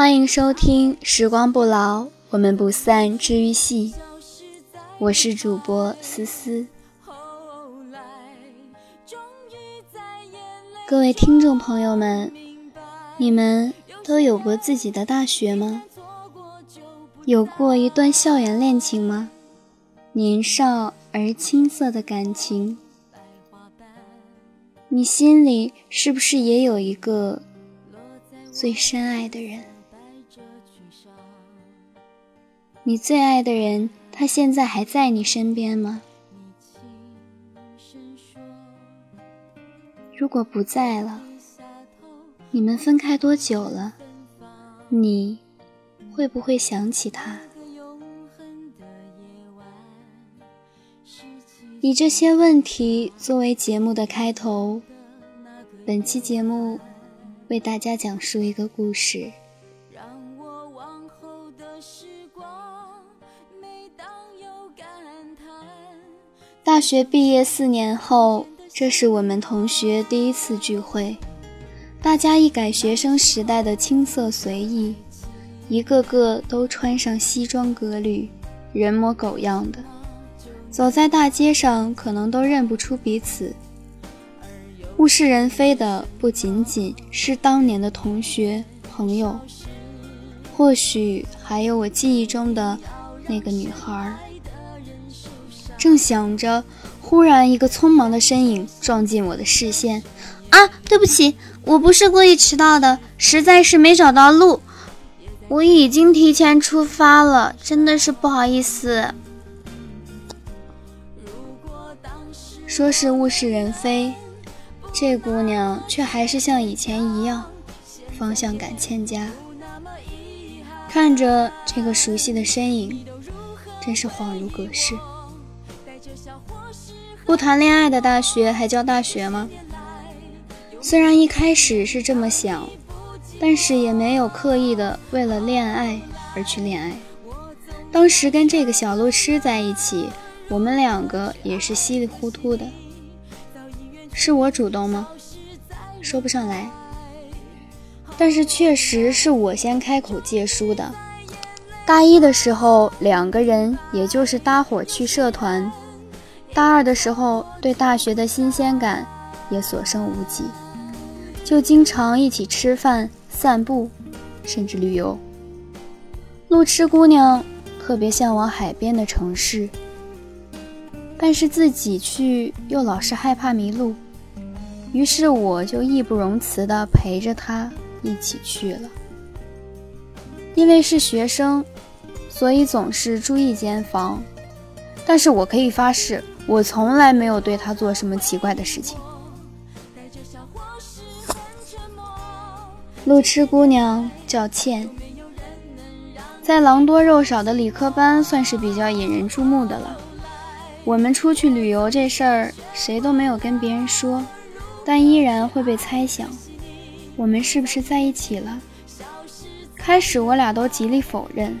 欢迎收听《时光不老，我们不散》治愈系，我是主播思思。各位听众朋友们，你们都有过自己的大学吗？有过一段校园恋情吗？年少而青涩的感情，你心里是不是也有一个最深爱的人？你最爱的人，他现在还在你身边吗？如果不在了，你们分开多久了？你会不会想起他？以这些问题作为节目的开头，本期节目为大家讲述一个故事。大学毕业四年后，这是我们同学第一次聚会，大家一改学生时代的青涩随意，一个个都穿上西装革履，人模狗样的。走在大街上，可能都认不出彼此。物是人非的不仅仅是当年的同学朋友，或许还有我记忆中的那个女孩。正想着，忽然一个匆忙的身影撞进我的视线。啊，对不起，我不是故意迟到的，实在是没找到路。我已经提前出发了，真的是不好意思。说是物是人非，这姑娘却还是像以前一样，方向感欠佳。看着这个熟悉的身影，真是恍如隔世。不谈恋爱的大学还叫大学吗？虽然一开始是这么想，但是也没有刻意的为了恋爱而去恋爱。当时跟这个小路痴在一起。我们两个也是稀里糊涂的，是我主动吗？说不上来，但是确实是我先开口借书的。大一的时候，两个人也就是搭伙去社团；大二的时候，对大学的新鲜感也所剩无几，就经常一起吃饭、散步，甚至旅游。路痴姑娘特别向往海边的城市。但是自己去又老是害怕迷路，于是我就义不容辞地陪着他一起去了。因为是学生，所以总是住一间房。但是我可以发誓，我从来没有对他做什么奇怪的事情。路痴姑娘叫倩，在狼多肉少的理科班，算是比较引人注目的了。我们出去旅游这事儿，谁都没有跟别人说，但依然会被猜想，我们是不是在一起了？开始我俩都极力否认，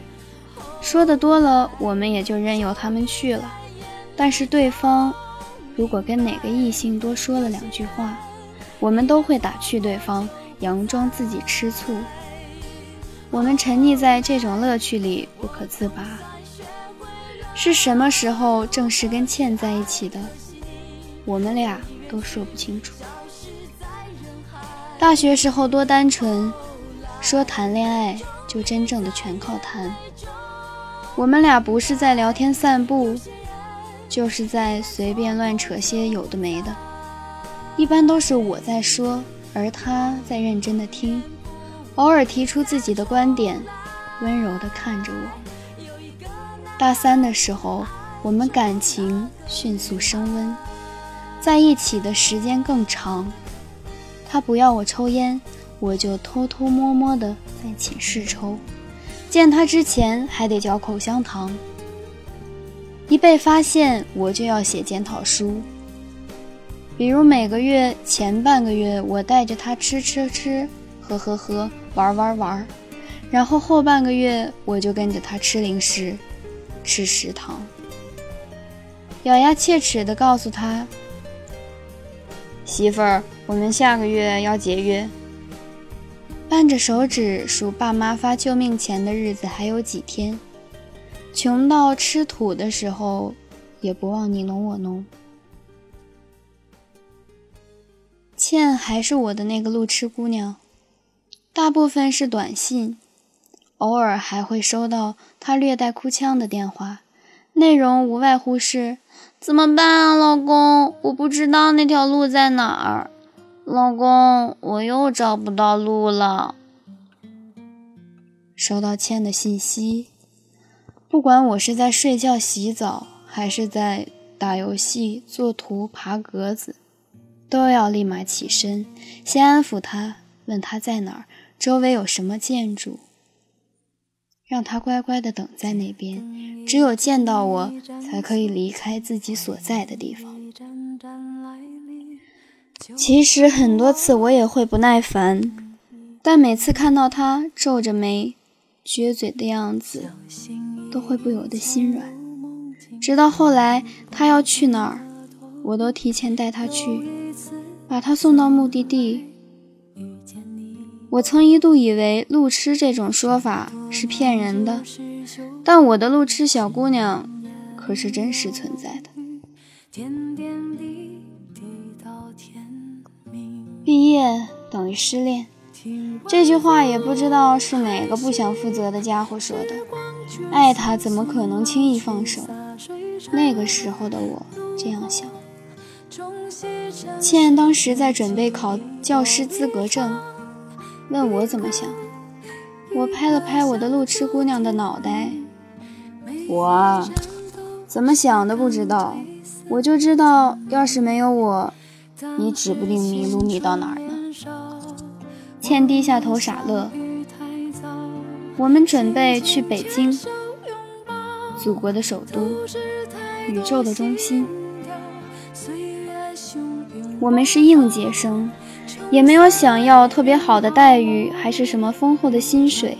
说的多了，我们也就任由他们去了。但是对方如果跟哪个异性多说了两句话，我们都会打趣对方，佯装自己吃醋。我们沉溺在这种乐趣里不可自拔。是什么时候正式跟倩在一起的？我们俩都说不清楚。大学时候多单纯，说谈恋爱就真正的全靠谈。我们俩不是在聊天散步，就是在随便乱扯些有的没的。一般都是我在说，而他在认真的听，偶尔提出自己的观点，温柔的看着我。大三的时候，我们感情迅速升温，在一起的时间更长。他不要我抽烟，我就偷偷摸摸的在寝室抽。见他之前还得嚼口香糖。一被发现，我就要写检讨书。比如每个月前半个月，我带着他吃吃吃，喝喝喝，玩玩玩，然后后半个月我就跟着他吃零食。吃食堂，咬牙切齿地告诉他：“媳妇儿，我们下个月要节约。”扳着手指数爸妈发救命钱的日子还有几天，穷到吃土的时候，也不忘你侬我侬。倩还是我的那个路痴姑娘，大部分是短信，偶尔还会收到她略带哭腔的电话，内容无外乎是：怎么办啊，老公？我不知道那条路在哪儿。老公，我又找不到路了。收到倩的信息，不管我是在睡觉、洗澡，还是在打游戏、做图、爬格子，都要立马起身，先安抚他，问他在哪儿，周围有什么建筑，让他乖乖的等在那边。只有见到我，才可以离开自己所在的地方。其实很多次我也会不耐烦，但每次看到他皱着眉、撅嘴的样子，都会不由得心软。直到后来他要去哪儿，我都提前带他去，把他送到目的地。我曾一度以为路痴这种说法是骗人的，但我的路痴小姑娘可是真实存在的。毕业等于失恋，这句话也不知道是哪个不想负责的家伙说的。爱他怎么可能轻易放手？那个时候的我这样想。倩当时在准备考教师资格证，问我怎么想。我拍了拍我的路痴姑娘的脑袋，我怎么想的不知道，我就知道，要是没有我。你指不定迷路迷到哪儿呢。倩低下头傻乐。我们准备去北京，祖国的首都，宇宙的中心。我们是应届生，也没有想要特别好的待遇，还是什么丰厚的薪水，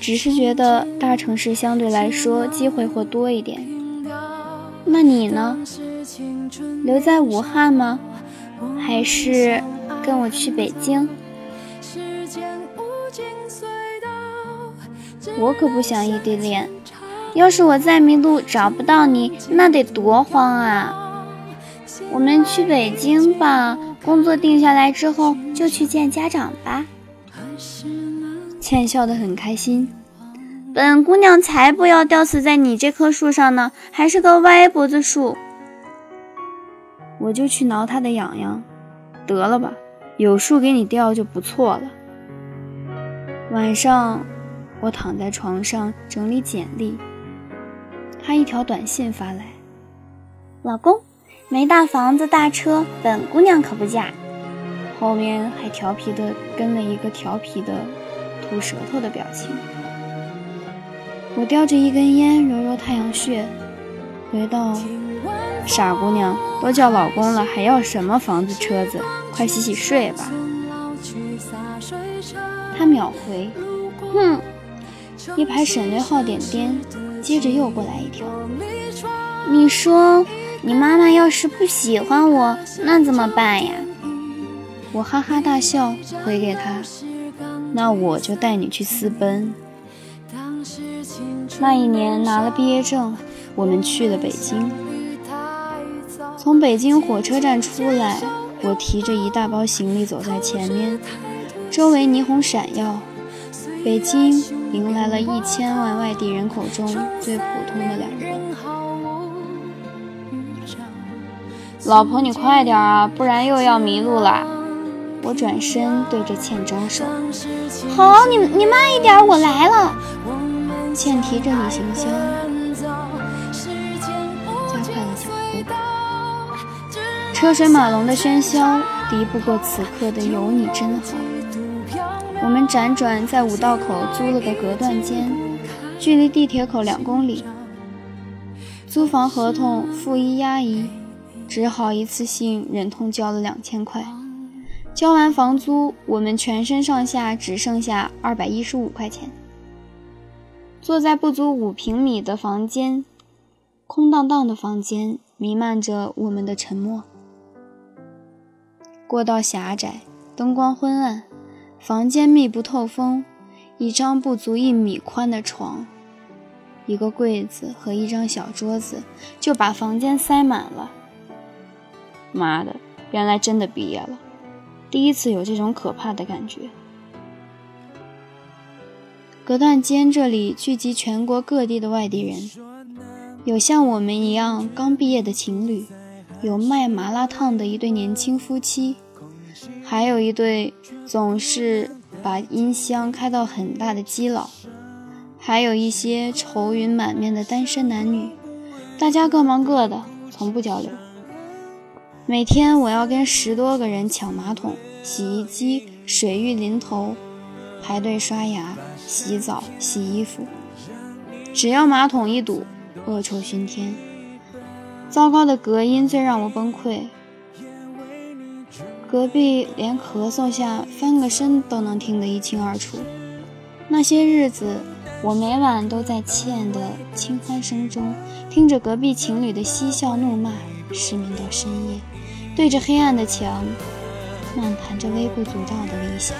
只是觉得大城市相对来说机会会多一点。那你呢？留在武汉吗？还是跟我去北京？我可不想异地恋。要是我再迷路找不到你，那得多慌啊！我们去北京吧，工作定下来之后就去见家长吧。倩笑得很开心。本姑娘才不要吊死在你这棵树上呢，还是个歪脖子树。我就去挠他的痒痒，得了吧，有树给你吊就不错了。晚上，我躺在床上整理简历，他一条短信发来：“老公，没大房子大车，本姑娘可不嫁。”后面还调皮的跟了一个调皮的吐舌头的表情。我叼着一根烟，揉揉太阳穴，回到。傻姑娘，都叫老公了，还要什么房子车子？快洗洗睡吧。他秒回，哼，一排省略号点点，接着又过来一条。你说你妈妈要是不喜欢我，那怎么办呀？我哈哈大笑，回给他，那我就带你去私奔。那一年拿了毕业证，我们去了北京。从北京火车站出来，我提着一大包行李走在前面，周围霓虹闪耀。北京迎来了一千万外地人口中最普通的两个人。老婆，你快点啊，不然又要迷路了。我转身对着倩招手：“好，你你慢一点，我来了。”倩提着旅行箱。加快了脚步车水马龙的喧嚣敌不过此刻的有你真好。我们辗转在五道口租了个隔断间，距离地铁口两公里。租房合同付一押一，只好一次性忍痛交了两千块。交完房租，我们全身上下只剩下二百一十五块钱。坐在不足五平米的房间，空荡荡的房间弥漫着我们的沉默。过道狭窄，灯光昏暗，房间密不透风，一张不足一米宽的床，一个柜子和一张小桌子就把房间塞满了。妈的，原来真的毕业了，第一次有这种可怕的感觉。隔断间这里聚集全国各地的外地人，有像我们一样刚毕业的情侣，有卖麻辣烫的一对年轻夫妻。还有一对总是把音箱开到很大的基佬，还有一些愁云满面的单身男女，大家各忙各的，从不交流。每天我要跟十多个人抢马桶、洗衣机，水浴淋头，排队刷牙、洗澡、洗衣服。只要马桶一堵，恶臭熏天。糟糕的隔音最让我崩溃。隔壁连咳嗽下翻个身都能听得一清二楚。那些日子，我每晚都在倩的轻欢声中，听着隔壁情侣的嬉笑怒骂，失眠到深夜，对着黑暗的墙，漫谈着微不足道的理想。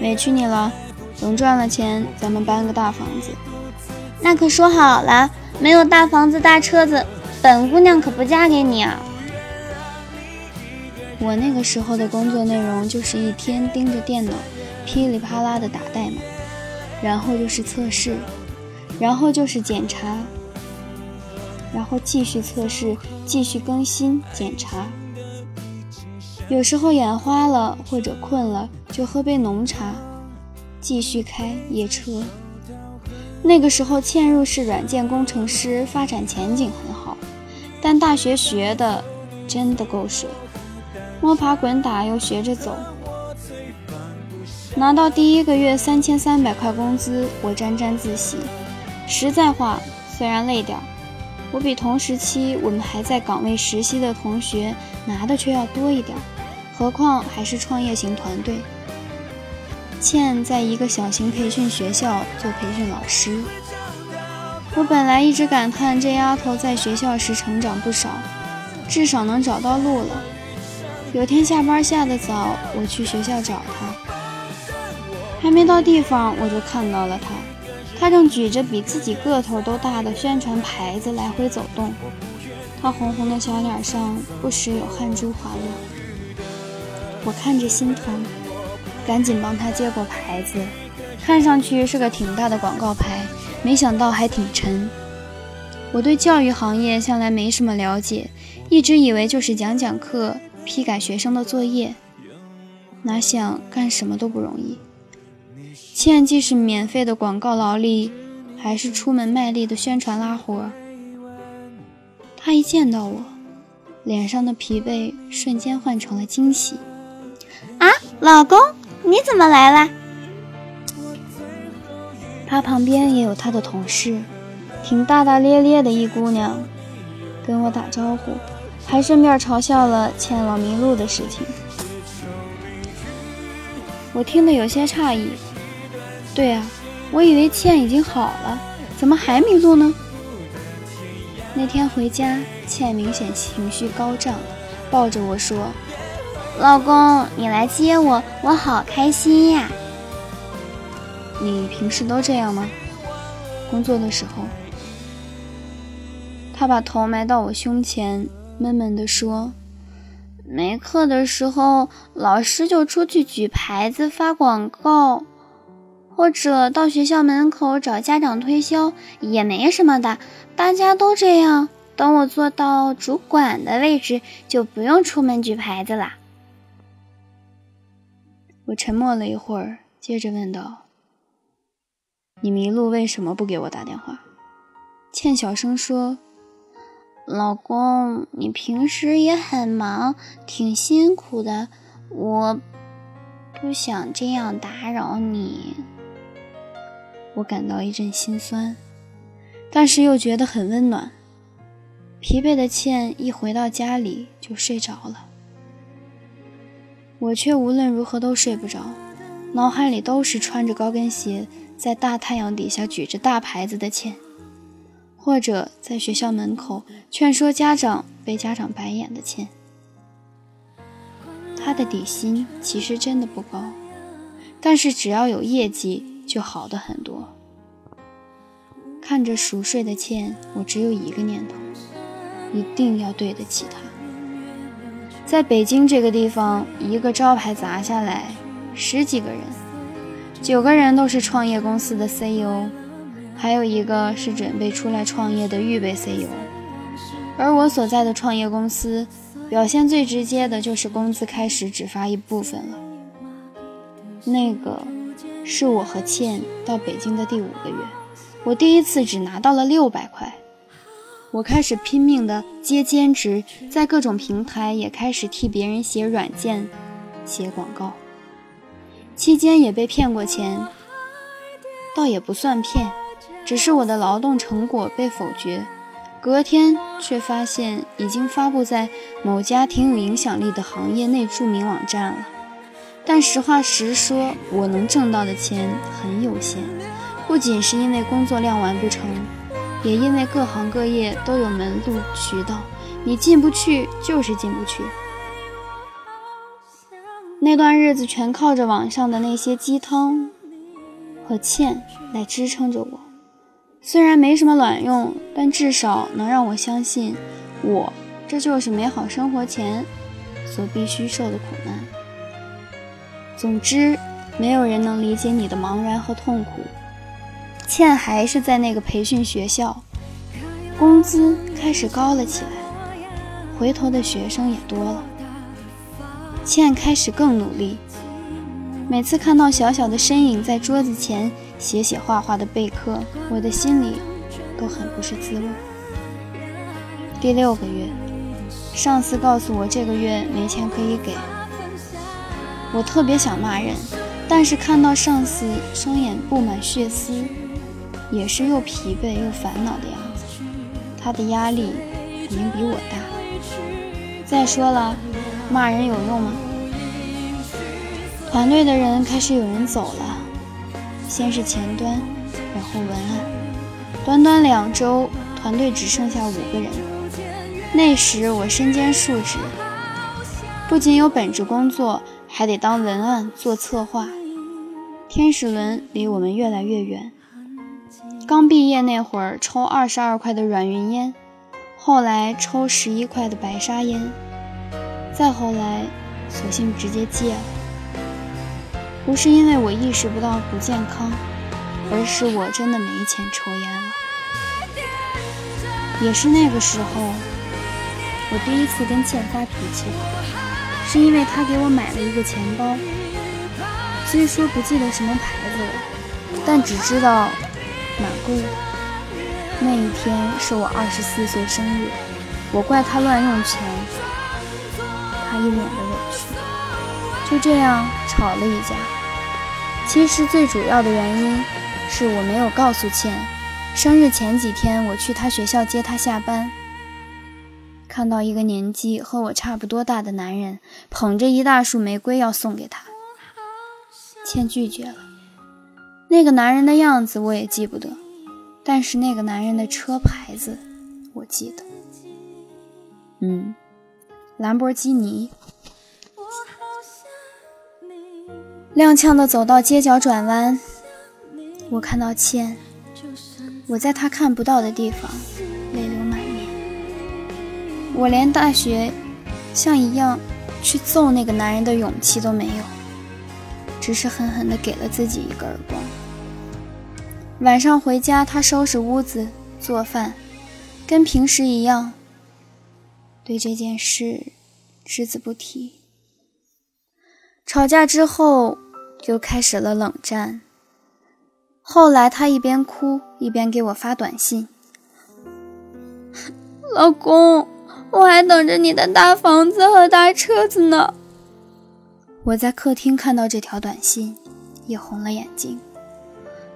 委屈你了，等赚了钱，咱们搬个大房子。那可说好了，没有大房子大车子，本姑娘可不嫁给你啊！我那个时候的工作内容就是一天盯着电脑，噼里啪啦的打代码，然后就是测试，然后就是检查，然后继续测试，继续更新检查。有时候眼花了或者困了，就喝杯浓茶，继续开夜车。那个时候嵌入式软件工程师发展前景很好，但大学学的真的够水。摸爬滚打又学着走，拿到第一个月三千三百块工资，我沾沾自喜。实在话，虽然累点儿，我比同时期我们还在岗位实习的同学拿的却要多一点。何况还是创业型团队。倩在一个小型培训学校做培训老师，我本来一直感叹这丫头在学校时成长不少，至少能找到路了。有天下班下的早，我去学校找他，还没到地方我就看到了他。他正举着比自己个头都大的宣传牌子来回走动，他红红的小脸上不时有汗珠滑落。我看着心疼，赶紧帮他接过牌子，看上去是个挺大的广告牌，没想到还挺沉。我对教育行业向来没什么了解，一直以为就是讲讲课。批改学生的作业，哪想干什么都不容易。倩既是免费的广告劳力，还是出门卖力的宣传拉活。他一见到我，脸上的疲惫瞬间换成了惊喜。啊，老公，你怎么来了？他旁边也有他的同事，挺大大咧咧的一姑娘，跟我打招呼。还顺便嘲笑了倩老迷路的事情，我听得有些诧异。对啊，我以为倩已经好了，怎么还迷路呢？那天回家，倩明显情绪高涨，抱着我说：“老公，你来接我，我好开心呀。”你平时都这样吗？工作的时候？他把头埋到我胸前。闷闷地说：“没课的时候，老师就出去举牌子发广告，或者到学校门口找家长推销，也没什么的。大家都这样。等我做到主管的位置，就不用出门举牌子啦。”我沉默了一会儿，接着问道：“你迷路为什么不给我打电话？”倩小声说。老公，你平时也很忙，挺辛苦的，我不想这样打扰你。我感到一阵心酸，但是又觉得很温暖。疲惫的倩一回到家里就睡着了，我却无论如何都睡不着，脑海里都是穿着高跟鞋在大太阳底下举着大牌子的倩。或者在学校门口劝说家长被家长白眼的倩，他的底薪其实真的不高，但是只要有业绩就好的很多。看着熟睡的倩，我只有一个念头：一定要对得起她。在北京这个地方，一个招牌砸下来，十几个人，九个人都是创业公司的 CEO，还有一个是准备出来创业的预备 CEO。而我所在的创业公司，表现最直接的就是工资开始只发一部分了。那个是我和倩到北京的第五个月，我第一次只拿到了六百块。我开始拼命的接兼职，在各种平台也开始替别人写软件、写广告。期间也被骗过钱，倒也不算骗，只是我的劳动成果被否决。隔天却发现已经发布在某家挺有影响力的行业内著名网站了，但实话实说，我能挣到的钱很有限，不仅是因为工作量完不成，也因为各行各业都有门路渠道，你进不去就是进不去。那段日子全靠着网上的那些鸡汤和欠来支撑着我。虽然没什么卵用，但至少能让我相信，我这就是美好生活前所必须受的苦难。总之，没有人能理解你的茫然和痛苦。倩还是在那个培训学校，工资开始高了起来，回头的学生也多了。倩开始更努力，每次看到小小的身影在桌子前。写写画画的备课，我的心里都很不是滋味。第六个月，上司告诉我这个月没钱可以给，我特别想骂人，但是看到上司双眼布满血丝，也是又疲惫又烦恼的样子，他的压力肯定比我大。再说了，骂人有用吗？团队的人开始有人走了。先是前端，然后文案，短短两周，团队只剩下五个人。那时我身兼数职，不仅有本职工作，还得当文案做策划。天使轮离我们越来越远。刚毕业那会儿，抽二十二块的软云烟，后来抽十一块的白沙烟，再后来，索性直接戒了。不是因为我意识不到不健康，而是我真的没钱抽烟了。也是那个时候，我第一次跟倩发脾气，是因为她给我买了一个钱包，虽说不记得什么牌子了，但只知道蛮贵的。那一天是我二十四岁生日，我怪她乱用钱，她一脸的委屈，就这样吵了一架。其实最主要的原因是我没有告诉倩，生日前几天我去她学校接她下班，看到一个年纪和我差不多大的男人捧着一大束玫瑰要送给她，倩拒绝了。那个男人的样子我也记不得，但是那个男人的车牌子我记得，嗯，兰博基尼。踉跄地走到街角转弯，我看到倩，我在她看不到的地方泪流满面。我连大学像一样去揍那个男人的勇气都没有，只是狠狠地给了自己一个耳光。晚上回家，他收拾屋子、做饭，跟平时一样，对这件事只字不提。吵架之后。就开始了冷战。后来他一边哭一边给我发短信：“老公，我还等着你的大房子和大车子呢。”我在客厅看到这条短信，也红了眼睛，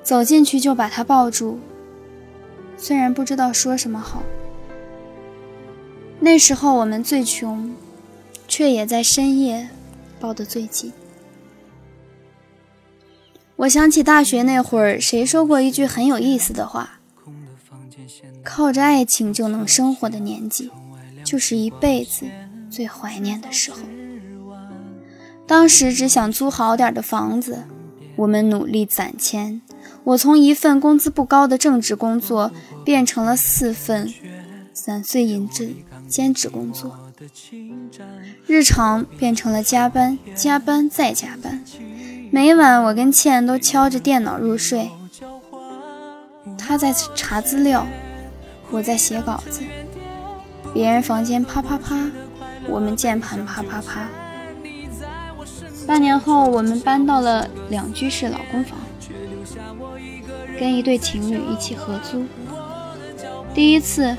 走进去就把他抱住。虽然不知道说什么好，那时候我们最穷，却也在深夜抱得最紧。我想起大学那会儿，谁说过一句很有意思的话：“靠着爱情就能生活的年纪，就是一辈子最怀念的时候。”当时只想租好点的房子，我们努力攒钱。我从一份工资不高的正职工作变成了四份散碎银质兼职工作，日常变成了加班、加班再加班。每晚我跟倩都敲着电脑入睡，她在查资料，我在写稿子。别人房间啪啪啪，我们键盘啪啪啪。半年后，我们搬到了两居室老公房。跟一对情侣一起合租，第一次，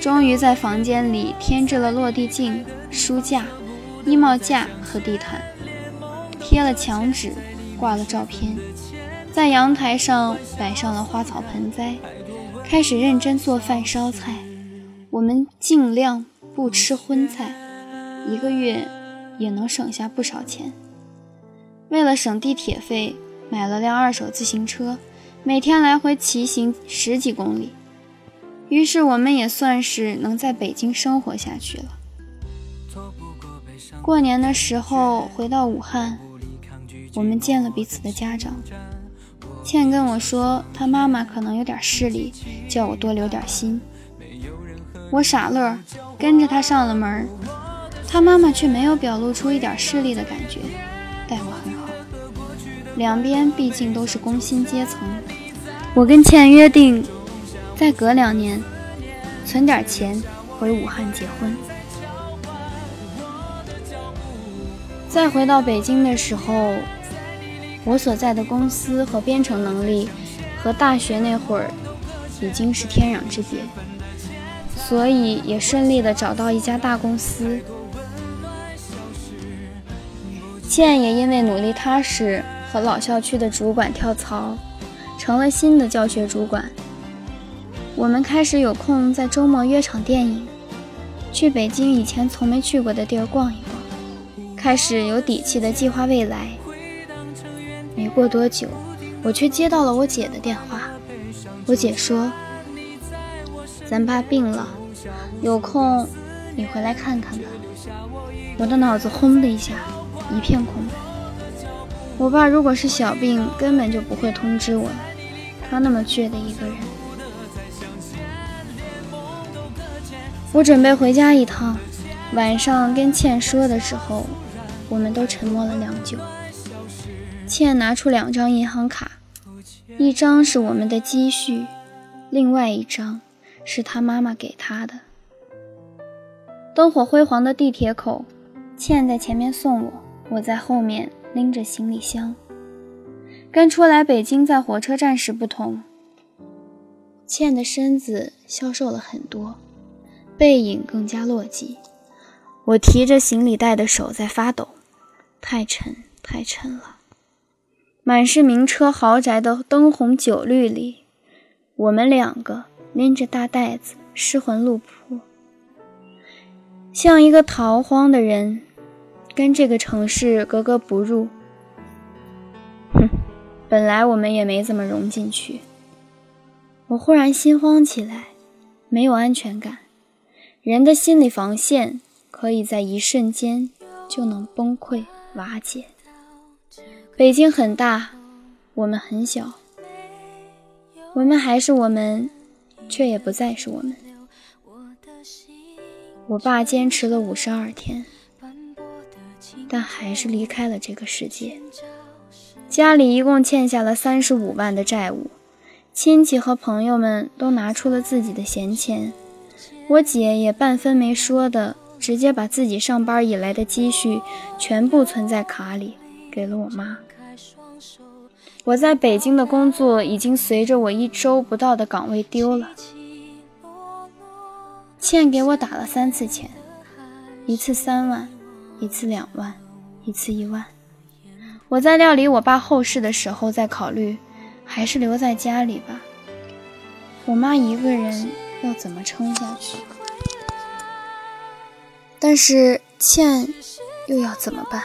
终于在房间里添置了落地镜、书架、衣帽架和地毯，贴了墙纸，挂了照片，在阳台上摆上了花草盆栽，开始认真做饭烧菜。我们尽量不吃荤菜，一个月也能省下不少钱。为了省地铁费，买了辆二手自行车。每天来回骑行十几公里，于是我们也算是能在北京生活下去了。过年的时候回到武汉，我们见了彼此的家长。倩跟我说，她妈妈可能有点势力，叫我多留点心。我傻乐，跟着她上了门。她妈妈却没有表露出一点势利的感觉，待我很好。两边毕竟都是工薪阶层。我跟倩约定，再隔两年，存点钱回武汉结婚。再回到北京的时候，我所在的公司和编程能力和大学那会儿已经是天壤之别，所以也顺利的找到一家大公司。倩也因为努力踏实，和老校区的主管跳槽。成了新的教学主管，我们开始有空在周末约场电影，去北京以前从没去过的地儿逛一逛，开始有底气的计划未来。没过多久，我却接到了我姐的电话。我姐说：“咱爸病了，有空你回来看看吧。”我的脑子轰的一下，一片空白。我爸如果是小病，根本就不会通知我。他那么倔的一个人，我准备回家一趟。晚上跟倩说的时候，我们都沉默了良久。倩拿出两张银行卡，一张是我们的积蓄，另外一张是他妈妈给他的。灯火辉煌的地铁口，倩在前面送我，我在后面拎着行李箱。跟初来北京在火车站时不同，倩的身子消瘦了很多，背影更加落寂。我提着行李袋的手在发抖，太沉太沉了。满是名车豪宅的灯红酒绿里，我们两个拎着大袋子，失魂落魄，像一个逃荒的人，跟这个城市格格不入。哼本来我们也没怎么融进去，我忽然心慌起来，没有安全感。人的心理防线可以在一瞬间就能崩溃瓦解。北京很大，我们很小，我们还是我们，却也不再是我们。我爸坚持了五十二天，但还是离开了这个世界。家里一共欠下了三十五万的债务，亲戚和朋友们都拿出了自己的闲钱，我姐也半分没说的，直接把自己上班以来的积蓄全部存在卡里，给了我妈。我在北京的工作已经随着我一周不到的岗位丢了，倩给我打了三次钱，一次三万，一次两万，一次一万。我在料理我爸后事的时候，在考虑，还是留在家里吧。我妈一个人要怎么撑下去？但是倩又要怎么办？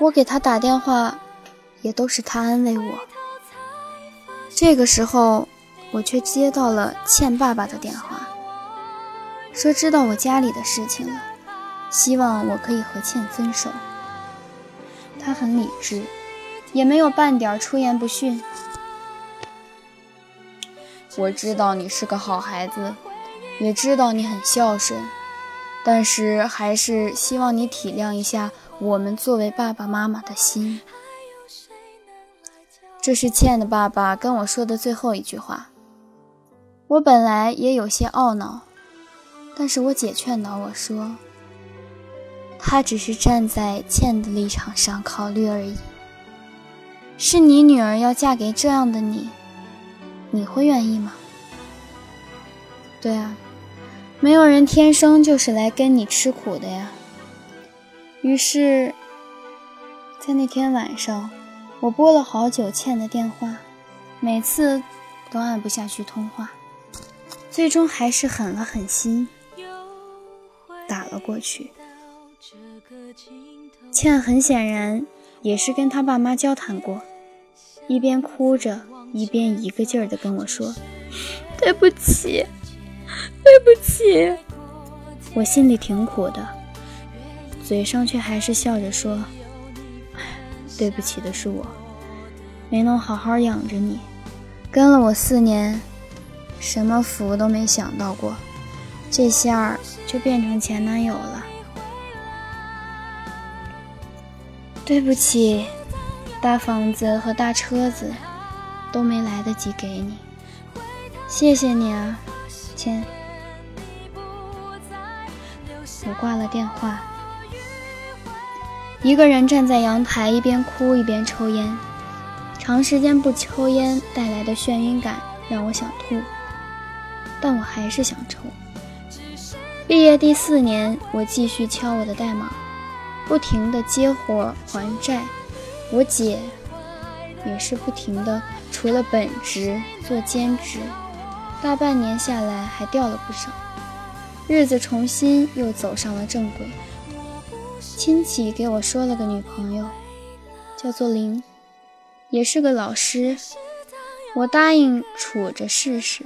我给她打电话，也都是他安慰我。这个时候，我却接到了倩爸爸的电话，说知道我家里的事情了，希望我可以和倩分手。他很理智，也没有半点出言不逊。我知道你是个好孩子，也知道你很孝顺，但是还是希望你体谅一下我们作为爸爸妈妈的心。这是倩的爸爸跟我说的最后一句话。我本来也有些懊恼，但是我姐劝导我说，他只是站在倩的立场上考虑而已。是你女儿要嫁给这样的你。你会愿意吗？对啊，没有人天生就是来跟你吃苦的呀。于是，在那天晚上，我拨了好久倩的电话，每次都按不下去通话，最终还是狠了狠心打了过去。倩很显然也是跟他爸妈交谈过，一边哭着。一边一个劲儿的跟我说：“对不起，对不起。”我心里挺苦的，嘴上却还是笑着说：“对不起的是我，没能好好养着你，跟了我四年，什么福都没享到过，这下就变成前男友了。对不起，大房子和大车子。”都没来得及给你，谢谢你啊，亲。我挂了电话，一个人站在阳台，一边哭一边抽烟。长时间不抽烟带来的眩晕感让我想吐，但我还是想抽。毕业第四年，我继续敲我的代码，不停的接活还债。我姐也是不停的。除了本职做兼职，大半年下来还掉了不少，日子重新又走上了正轨。亲戚给我说了个女朋友，叫做林，也是个老师。我答应处着试试，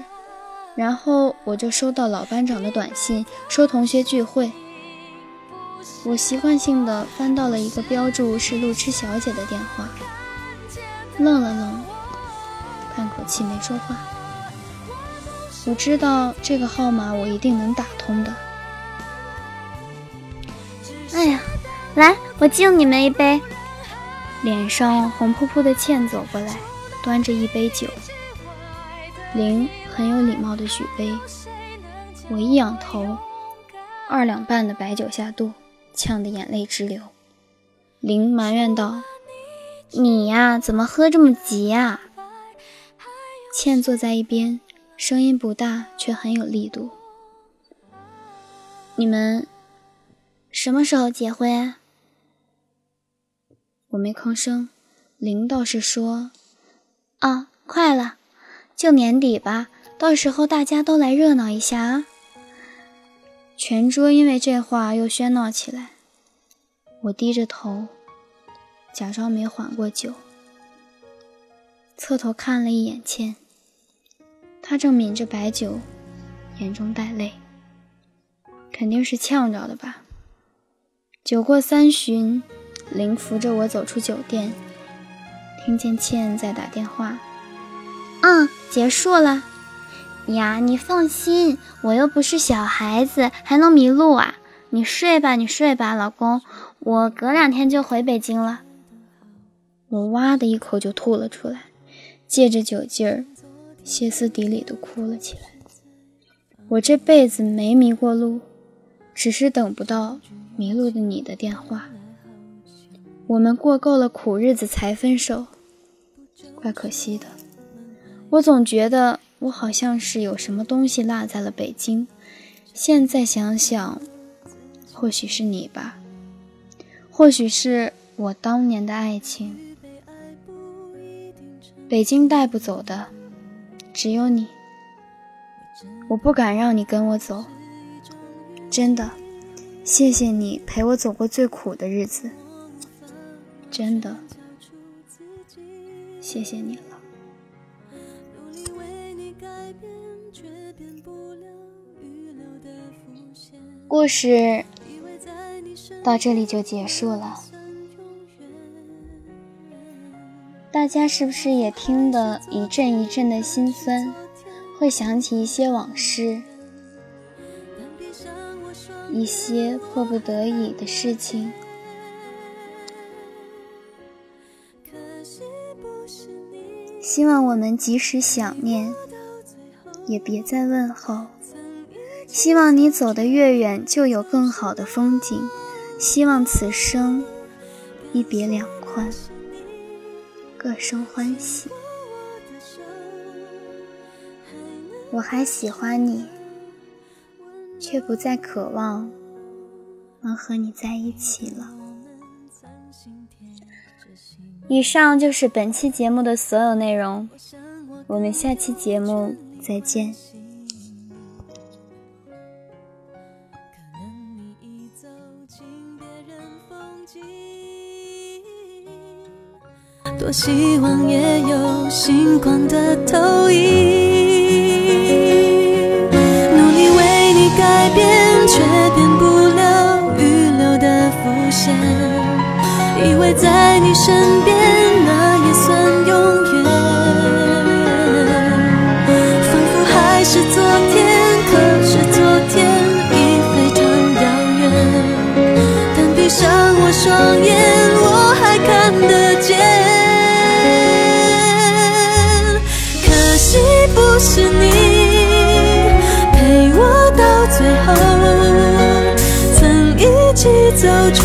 然后我就收到老班长的短信，说同学聚会。我习惯性的翻到了一个标注是路痴小姐的电话，愣了愣。叹口气，没说话。我知道这个号码我一定能打通的。哎呀，来，我敬你们一杯。脸上红扑扑的倩走过来，端着一杯酒。林很有礼貌的举杯。我一仰头，二两半的白酒下肚，呛得眼泪直流。林埋怨道：“你呀，怎么喝这么急呀？”倩坐在一边，声音不大，却很有力度。你们什么时候结婚？我没吭声。林倒是说：“啊，快了，就年底吧，到时候大家都来热闹一下啊！”全桌因为这话又喧闹起来。我低着头，假装没缓过酒，侧头看了一眼倩。他正抿着白酒，眼中带泪，肯定是呛着的吧。酒过三巡，林扶着我走出酒店，听见倩在打电话。嗯，结束了。呀，你放心，我又不是小孩子，还能迷路啊？你睡吧，你睡吧，老公，我隔两天就回北京了。我哇的一口就吐了出来，借着酒劲儿。歇斯底里地哭了起来。我这辈子没迷过路，只是等不到迷路的你的电话。我们过够了苦日子才分手，怪可惜的。我总觉得我好像是有什么东西落在了北京。现在想想，或许是你吧，或许是我当年的爱情。北京带不走的。只有你，我不敢让你跟我走。真的，谢谢你陪我走过最苦的日子。真的，谢谢你了。故事到这里就结束了。大家是不是也听得一阵一阵的心酸？会想起一些往事，一些迫不得已的事情。希望我们即使想念，也别再问候。希望你走得越远，就有更好的风景。希望此生一别两宽，各生欢喜。我还喜欢你，却不再渴望能和你在一起了。以上就是本期节目的所有内容，我们下期节目再见。多希望也有星光的投影，努力为你改变，却变不了预留的伏线。以为在你身边，双眼，我还看得见。可惜不是你陪我到最后，曾一起走却